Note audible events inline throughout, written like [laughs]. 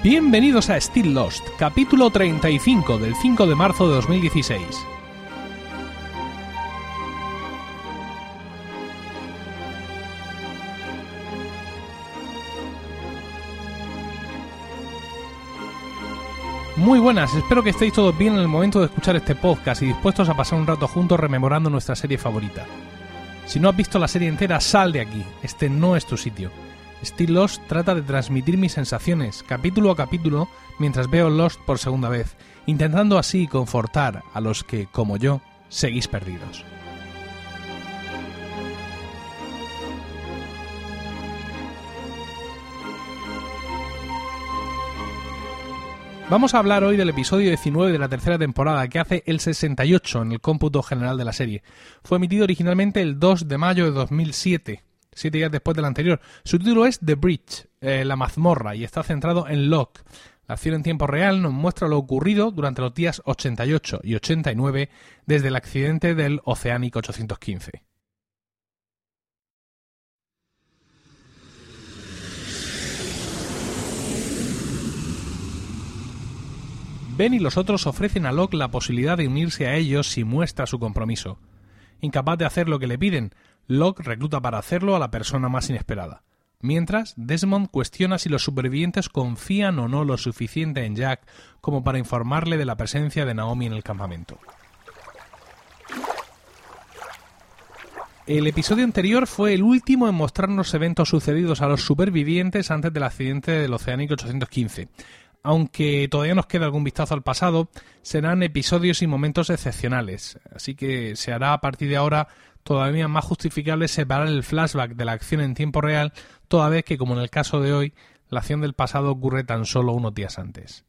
Bienvenidos a Still Lost, capítulo 35 del 5 de marzo de 2016. Muy buenas, espero que estéis todos bien en el momento de escuchar este podcast y dispuestos a pasar un rato juntos rememorando nuestra serie favorita. Si no has visto la serie entera, sal de aquí, este no es tu sitio. Still Lost trata de transmitir mis sensaciones, capítulo a capítulo, mientras veo Lost por segunda vez, intentando así confortar a los que, como yo, seguís perdidos. Vamos a hablar hoy del episodio 19 de la tercera temporada, que hace el 68 en el cómputo general de la serie. Fue emitido originalmente el 2 de mayo de 2007, siete días después del anterior. Su título es The Bridge, eh, la mazmorra, y está centrado en Locke. La acción en tiempo real nos muestra lo ocurrido durante los días 88 y 89 desde el accidente del Oceanic 815. Ben y los otros ofrecen a Locke la posibilidad de unirse a ellos si muestra su compromiso. Incapaz de hacer lo que le piden, Locke recluta para hacerlo a la persona más inesperada. Mientras, Desmond cuestiona si los supervivientes confían o no lo suficiente en Jack como para informarle de la presencia de Naomi en el campamento. El episodio anterior fue el último en mostrarnos eventos sucedidos a los supervivientes antes del accidente del Oceánico 815 aunque todavía nos queda algún vistazo al pasado, serán episodios y momentos excepcionales, así que se hará a partir de ahora todavía más justificable separar el flashback de la acción en tiempo real, toda vez que, como en el caso de hoy, la acción del pasado ocurre tan solo unos días antes.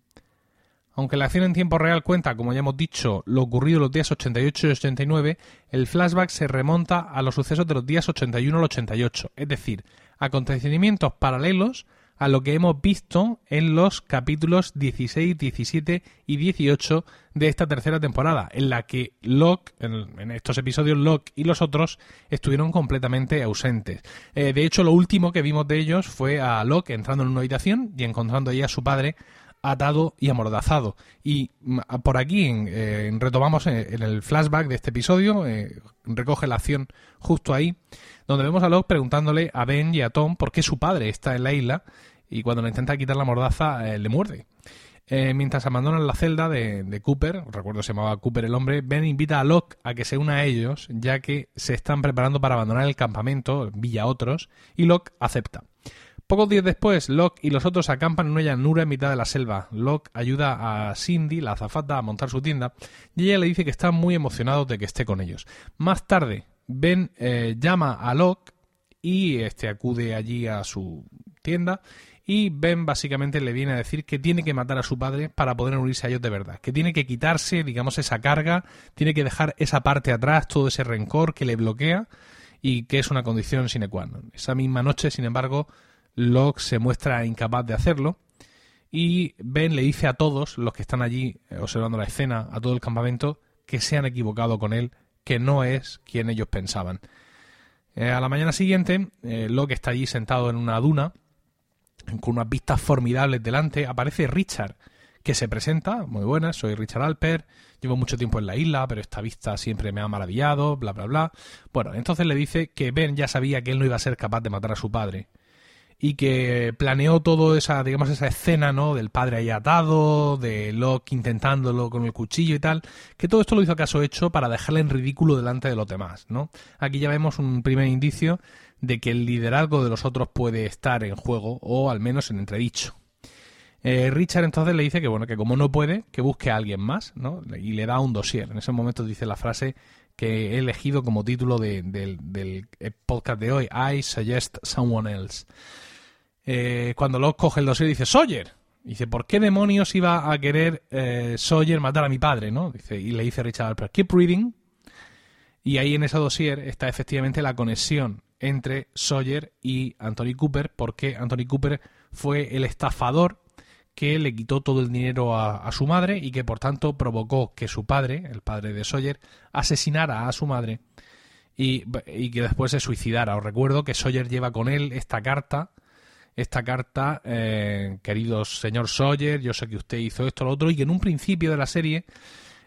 Aunque la acción en tiempo real cuenta, como ya hemos dicho, lo ocurrido los días 88 y 89, el flashback se remonta a los sucesos de los días 81 al 88, es decir, acontecimientos paralelos a lo que hemos visto en los capítulos 16, 17 y 18 de esta tercera temporada, en la que Locke, en, estos episodios Locke y los otros estuvieron completamente ausentes. Eh, de hecho, lo último que vimos de ellos fue a Locke entrando en una habitación y encontrando allí a su padre atado y amordazado. Y mm, por aquí eh, retomamos eh, en, el flashback de este episodio, recoge la acción justo ahí, donde vemos a Locke preguntándole a Ben y a Tom por qué su padre está en la isla y cuando le intenta quitar la mordaza eh, le muerde. Eh, mientras abandonan la celda de, Cooper, recuerdo se llamaba Cooper el hombre, Ben invita a Locke a que se una a ellos, ya que se están preparando para abandonar el campamento, Villa Otros, y Locke acepta. Pocos días después, Locke y los otros acampan en una llanura en mitad de la selva. Locke ayuda a Cindy, la azafata, a montar su tienda, y ella le dice que está muy emocionado de que esté con ellos. Más tarde, Ben eh, llama a Locke y este acude allí a su tienda y Ben básicamente le viene a decir que tiene que matar a su padre para poder unirse a ellos de verdad, que tiene que quitarse, digamos, esa carga, tiene que dejar esa parte atrás, todo ese rencor que le bloquea y que es una condición sine qua non. Esa misma noche, sin embargo, Locke se muestra incapaz de hacerlo y Ben le dice a todos los que están allí eh, observando la escena, a todo el campamento, que se han equivocado con él, que no es quien ellos pensaban. Eh, a la mañana siguiente, eh, Locke está allí sentado en una duna con unas vistas formidables delante, aparece Richard, que se presenta, muy buena, soy Richard Alper, llevo mucho tiempo en la isla, pero esta vista siempre me ha maravillado, bla, bla, bla. Bueno, entonces le dice que Ben ya sabía que él no iba a ser capaz de matar a su padre y que planeó todo esa, digamos, esa escena, ¿no? Del padre ahí atado, de Locke intentándolo con el cuchillo y tal, que todo esto lo hizo acaso hecho para dejarle en ridículo delante de los demás, ¿no? Aquí ya vemos un primer indicio de que el liderazgo de los otros puede estar en juego o al menos en entredicho. Eh, Richard entonces le dice que bueno que como no puede que busque a alguien más, ¿no? Y le da un dossier. En ese momento dice la frase que he elegido como título del podcast de hoy, I suggest someone else. Eh, cuando lo coge el dossier dice Sawyer. Dice, ¿por qué demonios iba a querer eh, Sawyer matar a mi padre? ¿no? Dice, y le dice Richard Alper, keep reading. Y ahí en ese dossier está efectivamente la conexión entre Sawyer y Anthony Cooper, porque Anthony Cooper fue el estafador que le quitó todo el dinero a, su madre y que por tanto provocó que su padre, el padre de Sawyer, asesinara a su madre y, que después se suicidara. Os recuerdo que Sawyer lleva con él esta carta esta carta, eh, querido señor Sawyer, yo sé que usted hizo esto, lo otro, y que en un principio de la serie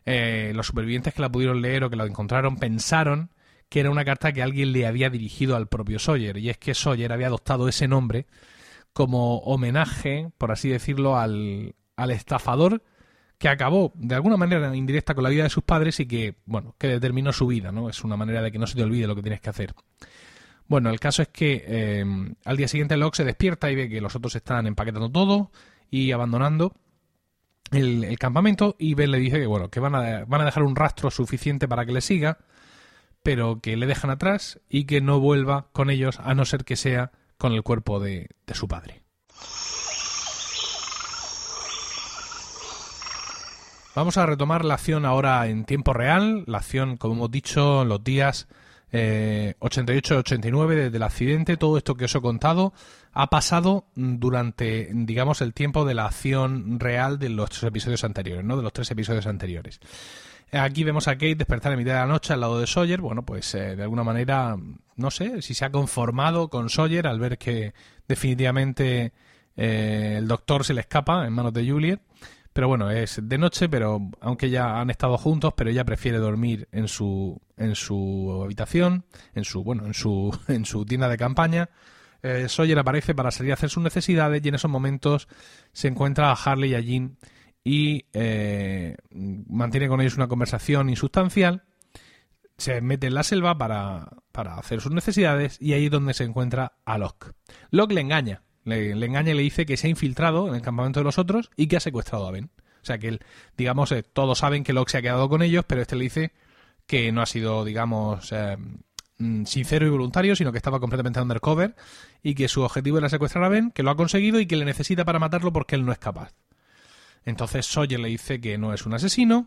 eh, los supervivientes que la pudieron leer o que la encontraron pensaron que era una carta que alguien le había dirigido al propio Sawyer, y es que Sawyer había adoptado ese nombre como homenaje, por así decirlo, al, al estafador que acabó de alguna manera indirecta con la vida de sus padres y que, bueno, que determinó su vida, ¿no? Es una manera de que no se te olvide lo que tienes que hacer. Bueno, el caso es que eh, al día siguiente Locke se despierta y ve que los otros están empaquetando todo y abandonando el, campamento y Ben le dice que bueno, que van a, van a dejar un rastro suficiente para que le siga, pero que le dejan atrás y que no vuelva con ellos a no ser que sea con el cuerpo de, de su padre. Vamos a retomar la acción ahora en tiempo real, la acción, como hemos dicho, los días 88-89 eh, desde el accidente, todo esto que os he contado ha pasado durante, digamos, el tiempo de la acción real de los tres episodios anteriores, ¿no? De los tres episodios anteriores. Aquí vemos a Kate despertar en mitad de la noche al lado de Sawyer. Bueno, pues eh, de alguna manera, no sé si se ha conformado con Sawyer al ver que definitivamente eh, el doctor se le escapa en manos de Juliet. Pero bueno, es de noche, pero aunque ya han estado juntos, pero ella prefiere dormir en su en su habitación, en su bueno, en su [laughs] en su tienda de campaña. Eh, Sawyer aparece para salir a hacer sus necesidades y en esos momentos se encuentra a Harley y a Jean y eh, mantiene con ellos una conversación insustancial. Se mete en la selva para, para hacer sus necesidades y ahí es donde se encuentra a Locke. Locke le engaña, le, engaña y le dice que se ha infiltrado en el campamento de los otros y que ha secuestrado a Ben. O sea que él, digamos, eh, todos saben que Locke se ha quedado con ellos, pero este le dice que no ha sido, digamos, eh, mm, sincero y voluntario, sino que estaba completamente undercover y que su objetivo era secuestrar a Ben, que lo ha conseguido y que le necesita para matarlo porque él no es capaz. Entonces Sawyer le dice que no es un asesino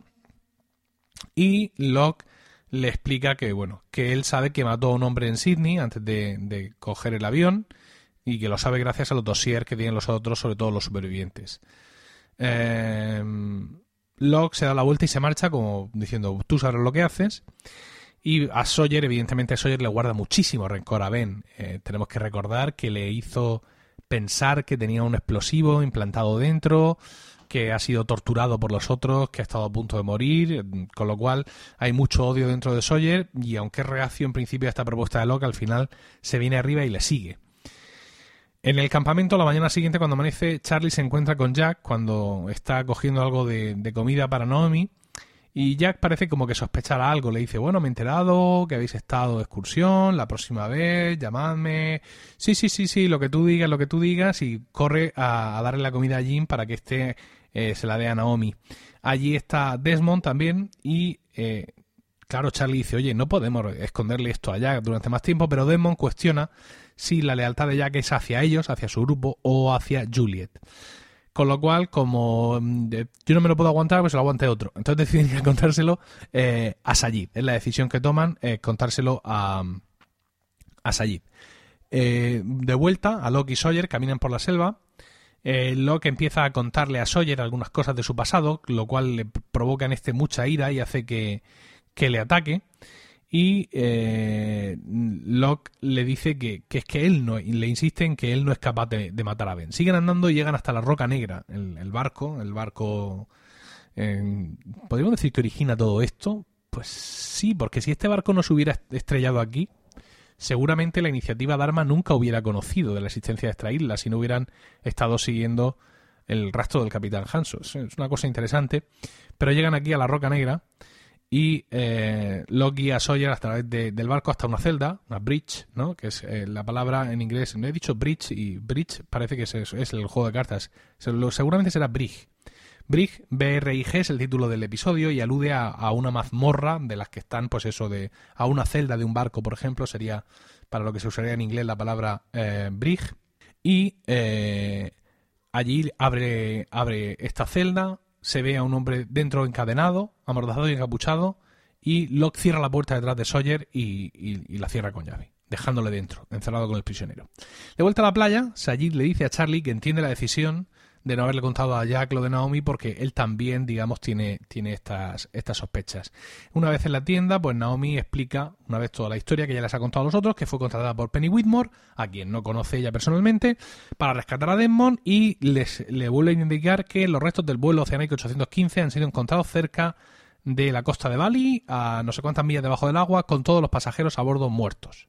y Locke le explica que, bueno, que él sabe que mató a un hombre en Sydney antes de, de coger el avión y que lo sabe gracias a los dossiers que tienen los otros, sobre todo los supervivientes. Eh, Locke se da la vuelta y se marcha como diciendo, tú sabes lo que haces. Y a Sawyer, evidentemente a Sawyer le guarda muchísimo rencor a Ben. Eh, tenemos que recordar que le hizo pensar que tenía un explosivo implantado dentro, que ha sido torturado por los otros, que ha estado a punto de morir, con lo cual hay mucho odio dentro de Sawyer y aunque es reacio en principio a esta propuesta de Locke, al final se viene arriba y le sigue. En el campamento, la mañana siguiente, cuando amanece, Charlie se encuentra con Jack cuando está cogiendo algo de, comida para Naomi. Y Jack parece como que sospechará algo. Le dice, bueno, me he enterado que habéis estado de excursión, la próxima vez, llamadme. Sí, sí, sí, sí, lo que tú digas, lo que tú digas. Y corre a, darle la comida a Jim para que este se la dé a Naomi. Allí está Desmond también y... Eh, claro, Charlie dice, oye, no podemos esconderle esto a Jack durante más tiempo, pero Desmond cuestiona si la lealtad de Jack es hacia ellos, hacia su grupo o hacia Juliet. Con lo cual, como mm, yo no me lo puedo aguantar, pues lo aguante otro. Entonces [laughs] deciden contárselo eh, a Sayid. Es la decisión que toman, eh, contárselo a, a Sayid. Eh, de vuelta, a Locke y Sawyer caminan por la selva. Locke empieza a contarle a Sawyer algunas cosas de su pasado, lo cual le provoca en este mucha ira y hace que, que le ataque y eh, Locke le dice que, es que él no, le insiste en que él no es capaz de, matar a Ben. Siguen andando y llegan hasta la Roca Negra, el, barco, el barco... ¿Podríamos decir que origina todo esto? Pues sí, porque si este barco no se hubiera estrellado aquí, seguramente la iniciativa Dharma nunca hubiera conocido de la existencia de esta isla si no hubieran estado siguiendo el rastro del Capitán Hanso. Es una cosa interesante. Pero llegan aquí a la Roca Negra y eh, a Sawyer a través del barco hasta una celda, una bridge, ¿no? que es eh, la palabra en inglés, no he dicho bridge y bridge parece que es, es el juego de cartas, seguramente será bridge. Brig, B-R-I-G es el título del episodio y alude a, una mazmorra de las que están, pues eso, de a una celda de un barco, por ejemplo, sería para lo que se usaría en inglés la palabra eh, brig. Y eh, allí abre, abre esta celda, se ve a un hombre dentro encadenado, amordazado y encapuchado, y Locke cierra la puerta detrás de Sawyer y, la cierra con llave, dejándole dentro, encerrado con el prisionero. De vuelta a la playa, Sayid le dice a Charlie que entiende la decisión de no haberle contado a Jack lo de Naomi porque él también, digamos, tiene, tiene estas, estas sospechas. Una vez en la tienda, pues Naomi explica, una vez toda la historia que ya les ha contado a los otros, que fue contratada por Penny Whitmore, a quien no conoce ella personalmente, para rescatar a Desmond y les, le vuelve a indicar que los restos del vuelo Oceanic 815 han sido encontrados cerca de la costa de Bali, a no sé cuántas millas debajo del agua, con todos los pasajeros a bordo muertos.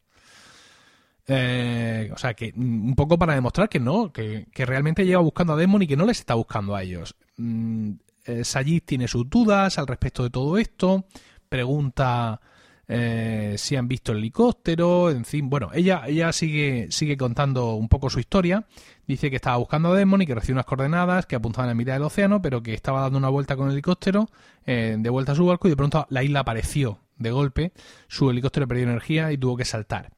Eh, o sea, que mm, un poco para demostrar que no, que, realmente lleva buscando a Demon y que no les está buscando a ellos. Mm, eh, tiene sus dudas al respecto de todo esto, pregunta eh, si han visto el helicóptero, en fin, bueno, ella, ella sigue, sigue contando un poco su historia. Dice que estaba buscando a Demon y que recibió unas coordenadas que apuntaban a mitad del océano, pero que estaba dando una vuelta con el helicóptero, de vuelta a su barco, y de pronto la isla apareció de golpe, su helicóptero perdió energía y tuvo que saltar.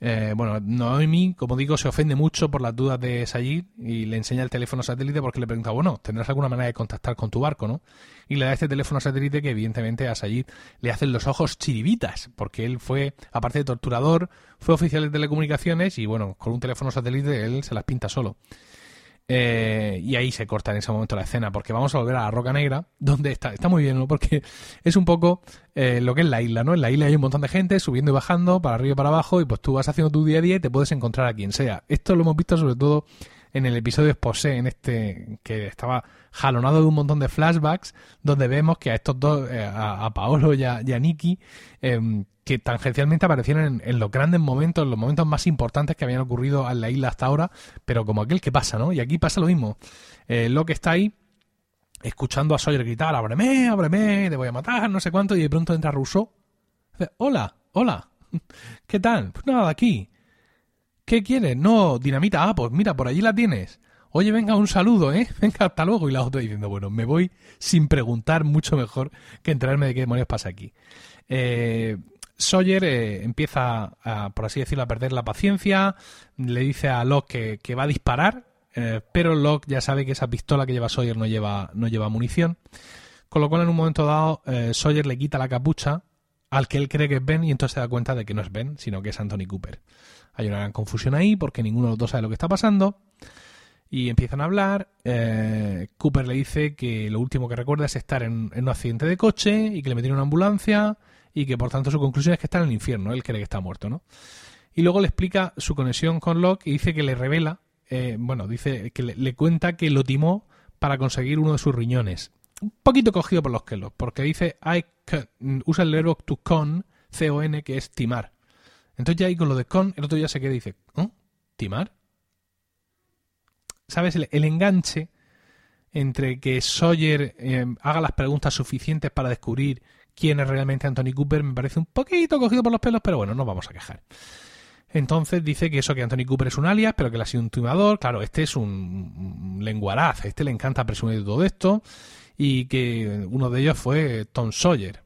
Eh, bueno, Noemi, como digo, se ofende mucho por las dudas de Sayid y le enseña el teléfono satélite porque le pregunta, bueno, tendrás alguna manera de contactar con tu barco, ¿no? Y le da este teléfono satélite que evidentemente a Sayid le hacen los ojos chiribitas, porque él fue, aparte de torturador, fue oficial de telecomunicaciones y bueno, con un teléfono satélite él se las pinta solo. Eh, y ahí se corta en ese momento la escena, porque vamos a volver a la Roca Negra, donde está, está muy bien, ¿no? Porque es un poco eh, lo que es la isla, ¿no? En la isla hay un montón de gente subiendo y bajando, para arriba y para abajo, y pues tú vas haciendo tu día a día y te puedes encontrar a quien sea. Esto lo hemos visto sobre todo en el episodio Exposé, en este que estaba jalonado de un montón de flashbacks, donde vemos que a estos dos, eh, a, Paolo y a, y Nikki, em, que tangencialmente aparecieron en, los grandes momentos, en los momentos más importantes que habían ocurrido en la isla hasta ahora, pero como aquel que pasa, ¿no? Y aquí pasa lo mismo. Eh, que está ahí escuchando a Sawyer gritar, ábreme, ábreme, te voy a matar, no sé cuánto, y de pronto entra Rousseau. Hola, hola, [laughs] ¿qué tal? Pues nada, aquí. ¿Qué quieres? No, dinamita. Ah, pues mira, por allí la tienes. Oye, venga, un saludo, ¿eh? [laughs] Venga, hasta luego. Y la otra diciendo, bueno, me voy sin preguntar mucho mejor que enterarme de qué demonios pasa aquí. Eh, Sawyer eh, empieza, a, por así decirlo, a perder la paciencia, le dice a Locke que, va a disparar, eh, pero Locke ya sabe que esa pistola que lleva Sawyer no lleva, no lleva munición, con lo cual en un momento dado Sawyer le quita la capucha al que él cree que es Ben y entonces se da cuenta de que no es Ben, sino que es Anthony Cooper. Hay una gran confusión ahí porque ninguno de los dos sabe lo que está pasando y empiezan a hablar. Cooper le dice que lo último que recuerda es estar en, en, un accidente de coche y que le metieron una ambulancia y que por tanto su conclusión es que está en el infierno, él cree que está muerto, ¿no? Y luego le explica su conexión con Locke y dice que le revela, eh, bueno, dice que le, cuenta que lo timó para conseguir uno de sus riñones. Un poquito cogido por los kelos, porque dice, I usa el verbo to con, C-O-N, que es timar. Entonces ya ahí con lo de con, el otro día se queda y dice, ¿oh? ¿Timar? ¿Sabes? El, enganche entre que Sawyer eh, haga las preguntas suficientes para descubrir quién es realmente Anthony Cooper me parece un poquito cogido por los pelos, pero bueno, no vamos a quejar. Entonces dice que eso, que Anthony Cooper es un alias, pero que él ha sido un timador. Claro, este es un, lenguaraz, este le encanta presumir de todo esto. Y que uno de ellos fue Tom Sawyer.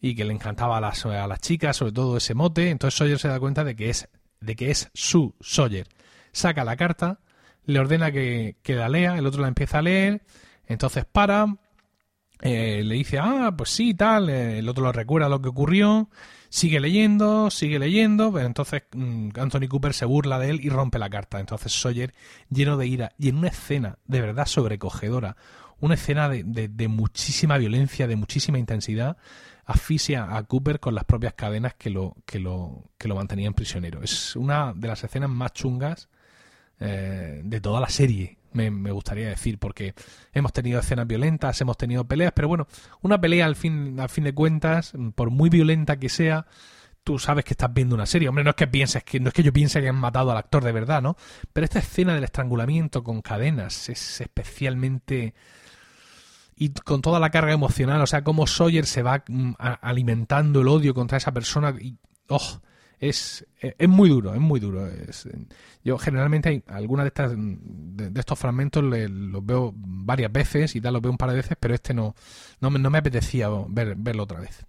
Y que le encantaba a las, a las chicas, sobre todo ese mote. Entonces Sawyer se da cuenta de que es, de que es su Sawyer. Saca la carta, le ordena que, que la lea, el otro la empieza a leer. Entonces para, eh, le dice, ah, pues sí, tal, eh, el otro lo recuerda lo que ocurrió, sigue leyendo, sigue leyendo, entonces mm, Anthony Cooper se burla de él y rompe la carta. Entonces Sawyer, lleno de ira, y en una escena de verdad sobrecogedora, una escena de, muchísima violencia, de muchísima intensidad, asfixia a Cooper con las propias cadenas que lo, que lo, que lo mantenían prisionero. Es una de las escenas más chungas eh, de toda la serie me, gustaría decir, porque hemos tenido escenas violentas, hemos tenido peleas, pero bueno, una pelea al fin, al fin de cuentas, por muy violenta que sea, tú sabes que estás viendo una serie. Hombre, no es que pienses que, no es que yo piense que han matado al actor de verdad, ¿no? Pero esta escena del estrangulamiento con cadenas es especialmente y con toda la carga emocional, o sea, cómo Sawyer se va mm, alimentando el odio contra esa persona y oh, es, es muy duro, es muy duro. yo generalmente hay algunas de estas de, estos fragmentos los veo varias veces y tal, los veo un par de veces, pero este no, no, me, no me apetecía ver, verlo otra vez.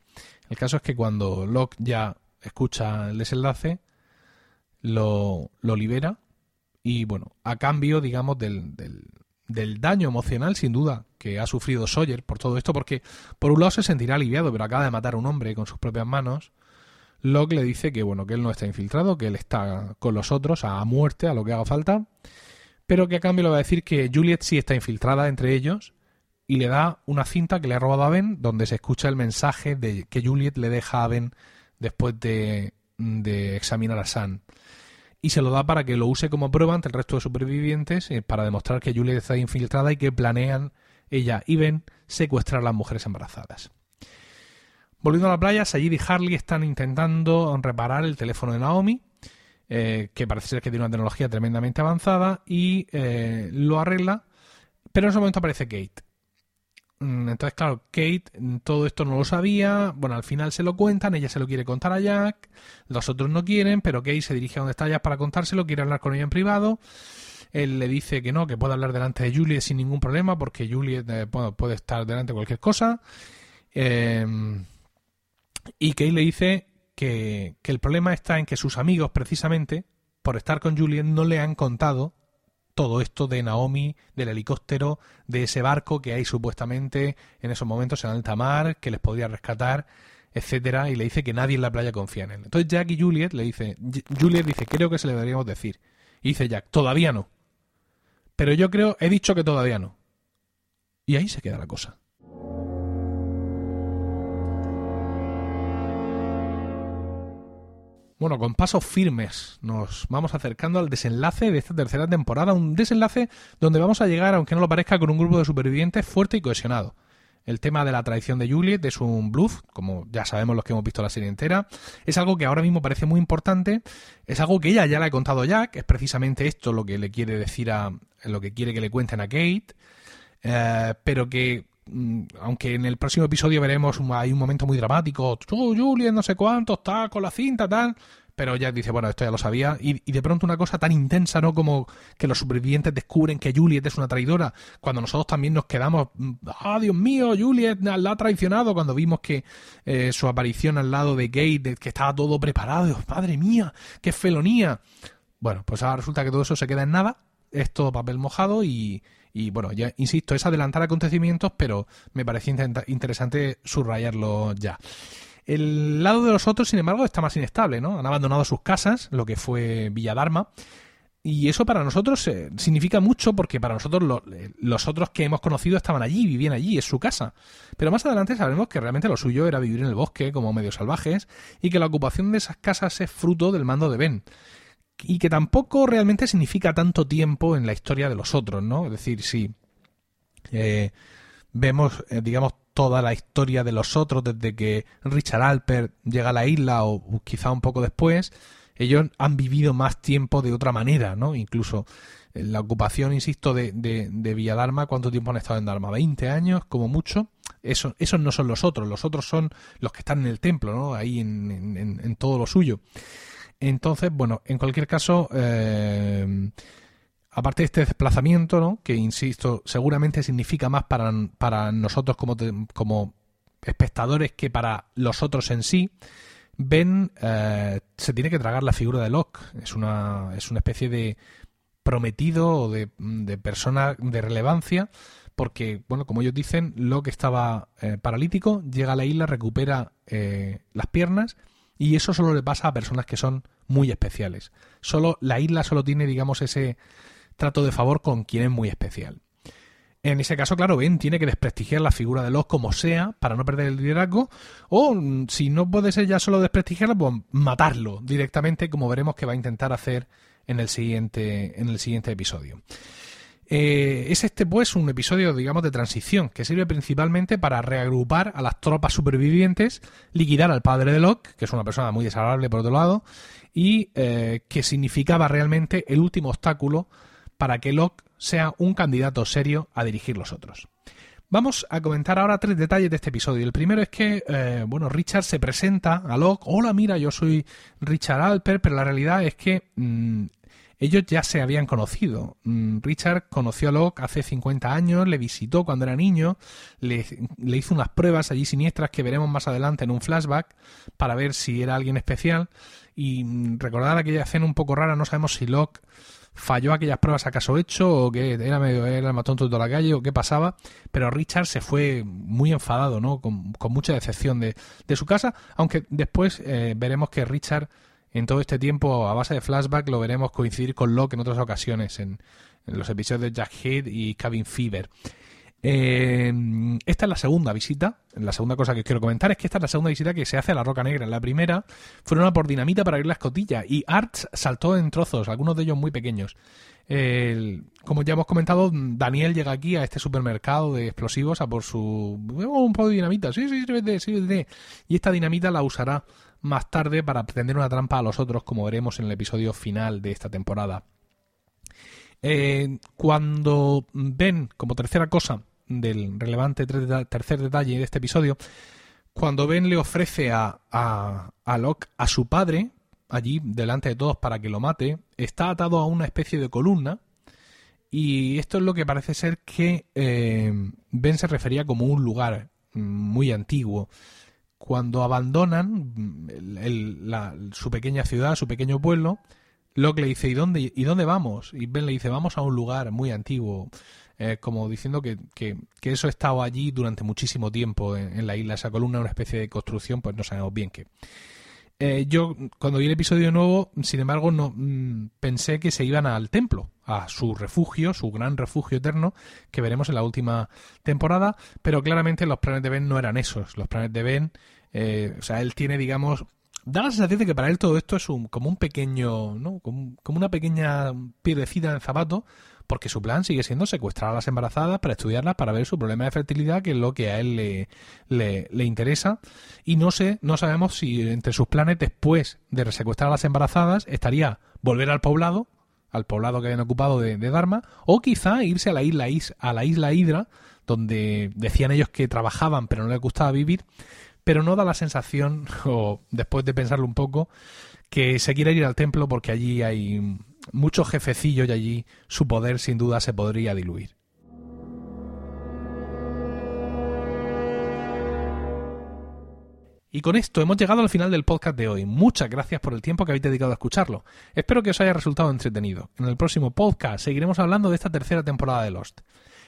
El caso es que cuando Locke ya escucha el desenlace, lo, lo libera y bueno, a cambio, digamos, del, del, del daño emocional, sin duda, que ha sufrido Sawyer por todo esto, porque por un lado se sentirá aliviado, pero acaba de matar a un hombre con sus propias manos Locke le dice que bueno, que él no está infiltrado, que él está con los otros a muerte, a lo que haga falta, pero que a cambio le va a decir que Juliet sí está infiltrada entre ellos y le da una cinta que le ha robado a Ben donde se escucha el mensaje de que Juliet le deja a Ben después de, de examinar a Sam. Y se lo da para que lo use como prueba ante el resto de supervivientes eh, para demostrar que Juliet está infiltrada y que planean ella y Ben secuestrar a las mujeres embarazadas. Volviendo a la playa, Sayid y Harley están intentando reparar el teléfono de Naomi, eh, que parece ser que tiene una tecnología tremendamente avanzada, y eh, lo arregla, pero en ese momento aparece Kate. Mm, entonces, claro, Kate mm, todo esto no lo sabía, bueno, al final se lo cuentan, ella se lo quiere contar a Jack, los otros no quieren, pero Kate se dirige a donde está Jack para contárselo, quiere hablar con ella en privado, él le dice que no, que puede hablar delante de Juliet sin ningún problema, porque Juliet eh, puede estar delante de cualquier cosa. Eh, y Kate le dice que, que el problema está en que sus amigos, precisamente, por estar con Juliet, no le han contado todo esto de Naomi, del helicóptero, de ese barco que hay supuestamente en esos momentos en alta mar, que les podría rescatar, etcétera, y le dice que nadie en la playa confía en él. Entonces Jack y Juliet le dice, Juliet dice, creo que se le deberíamos decir. Y dice Jack, todavía no. Pero yo creo, he dicho que todavía no. Y ahí se queda la cosa. Bueno, con pasos firmes nos vamos acercando al desenlace de esta tercera temporada, un desenlace donde vamos a llegar, aunque no lo parezca, con un grupo de supervivientes fuerte y cohesionado. El tema de la traición de Juliet es un bluff, como ya sabemos los que hemos visto la serie entera. Es algo que ahora mismo parece muy importante. Es algo que ella ya le ha contado a Jack. Es precisamente esto lo que le quiere decir a. lo que quiere que le cuenten a Kate. Eh, pero que aunque en el próximo episodio veremos hay un momento muy dramático, Juliet no sé cuánto está con la cinta tal, pero Jack dice, bueno, esto ya lo sabía. Y, de pronto una cosa tan intensa, ¿no? Como que los supervivientes descubren que Juliet es una traidora, cuando nosotros también nos quedamos, ah, Dios mío, Juliet la ha traicionado, cuando vimos que eh, su aparición al lado de Gate, que estaba todo preparado, madre mía, qué felonía. Bueno, pues ahora resulta que todo eso se queda en nada, es todo papel mojado y, y bueno, ya insisto, es adelantar acontecimientos, pero me parecía interesante subrayarlo ya. El lado de los otros, sin embargo, está más inestable, ¿no? Han abandonado sus casas, lo que fue Villadarma. Y eso para nosotros eh, significa mucho porque para nosotros eh, los otros que hemos conocido estaban allí, vivían allí, es su casa. Pero más adelante sabremos que realmente lo suyo era vivir en el bosque como medios salvajes y que la ocupación de esas casas es fruto del mando de Ben. Y que tampoco realmente significa tanto tiempo en la historia de los otros, ¿no? Es decir, si eh, vemos, digamos, toda la historia de los otros desde que Richard Alpert llega a la isla o, quizá un poco después, ellos han vivido más tiempo de otra manera, ¿no? Incluso en la ocupación, insisto, de, de, de Villadarma, ¿cuánto tiempo han estado en Dharma? ¿20 años, como mucho? Eso, esos no son los otros, los otros son los que están en el templo, ¿no? Ahí en, en, todo lo suyo. Entonces, bueno, en cualquier caso, eh, aparte de este desplazamiento, ¿no? que insisto, seguramente significa más para, para nosotros como, como espectadores que para los otros en sí, Ben eh, se tiene que tragar la figura de Locke. Es una, es una especie de prometido o de, de persona de relevancia porque, bueno, como ellos dicen, Locke estaba eh, paralítico, llega a la isla, recupera las piernas y eso solo le pasa a personas que son muy especiales. Solo la isla solo tiene, digamos, ese trato de favor con quien es muy especial. En ese caso, claro, Ben tiene que desprestigiar la figura de Locke como sea para no perder el liderazgo, o mm, si no puede ser ya solo desprestigiarlo, pues matarlo directamente, como veremos que va a intentar hacer en el siguiente, en el siguiente episodio. Eh, es este, pues, un episodio, digamos, de transición, que sirve principalmente para reagrupar a las tropas supervivientes, liquidar al padre de Locke, que es una persona muy desagradable por otro lado, y eh, que significaba realmente el último obstáculo para que Locke sea un candidato serio a dirigir los otros. Vamos a comentar ahora tres detalles de este episodio. El primero es que, eh, bueno, Richard se presenta a Locke. Hola, mira, yo soy Richard Alper, pero la realidad es que mm, ellos ya se habían conocido. Mm, Richard conoció a Locke hace 50 años, le visitó cuando era niño, le, hizo unas pruebas allí siniestras que veremos más adelante en un flashback para ver si era alguien especial. Y mm, recordar aquella escena un poco rara, no sabemos si Locke falló aquellas pruebas acaso hecho o que era medio era más tonto de la calle o qué pasaba, pero Richard se fue muy enfadado, ¿no? Con, mucha decepción de, de, su casa, aunque después eh, veremos que Richard en todo este tiempo a base de flashback lo veremos coincidir con Locke en otras ocasiones en, los episodios de Jack Head y Cabin Fever. Eh, esta es la segunda visita. La segunda cosa que os quiero comentar es que esta es la segunda visita que se hace a la Roca Negra. La primera fueron a por dinamita para abrir la escotilla y Arts saltó en trozos, algunos de ellos muy pequeños. como ya hemos comentado, Daniel llega aquí a este supermercado de explosivos a por su. Un poco de dinamita. Sí, sí, sí, sí, sí. Y esta dinamita la usará más tarde para tender una trampa a los otros, como veremos en el episodio final de esta temporada. Eh, cuando ven, como tercera cosa, del relevante tercer detalle de este episodio, cuando Ben le ofrece a, a, Locke a su padre, allí delante de todos para que lo mate, está atado a una especie de columna y esto es lo que parece ser que eh, Ben se refería como un lugar muy antiguo. Cuando abandonan su pequeña ciudad, su pequeño pueblo, Locke le dice, ¿y dónde, ¿y dónde vamos? Y Ben le dice, vamos a un lugar muy antiguo. Eh, como diciendo que, que, eso ha estado allí durante muchísimo tiempo en, la isla, esa columna, una especie de construcción, pues no sabemos bien qué. Eh, yo, cuando vi el episodio nuevo, sin embargo, no mm, pensé que se iban al templo, a su refugio, su gran refugio eterno, que veremos en la última temporada, pero claramente los planes de Ben no eran esos. Los planes de Ben, eh, o sea, él tiene, digamos, da la sensación de que para él todo esto es un, como un pequeño, ¿no? Como, como una pequeña piedrecita en el zapato porque su plan sigue siendo secuestrar a las embarazadas para estudiarlas, para ver su problema de fertilidad, que es lo que a él le, le, interesa. Y no sé, no sabemos si entre sus planes después de secuestrar a las embarazadas estaría volver al poblado, al poblado que habían ocupado de, Dharma, o quizá irse a la isla, a la isla Hydra, donde decían ellos que trabajaban pero no les gustaba vivir, pero no da la sensación, [laughs] o después de pensarlo un poco, que se quiere ir al templo porque allí hay muchos jefecillos y allí su poder sin duda se podría diluir. Y con esto hemos llegado al final del podcast de hoy. Muchas gracias por el tiempo que habéis dedicado a escucharlo. Espero que os haya resultado entretenido. En el próximo podcast seguiremos hablando de esta tercera temporada de Lost.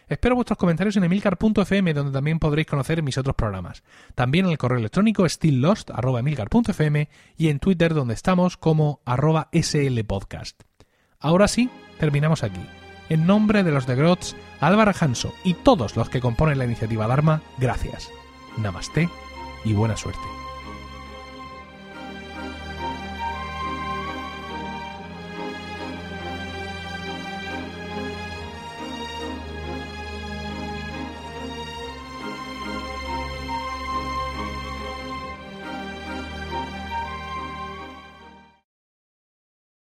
Espero vuestros comentarios en emilcar.fm donde también podréis conocer mis otros programas. También en el correo electrónico stilllost.emilcar.fm y en Twitter donde estamos como arroba slpodcast. Ahora sí, terminamos aquí. En nombre de los de Grots, Álvaro Hanso y todos los que componen la iniciativa Dharma, gracias. Namaste y buena suerte.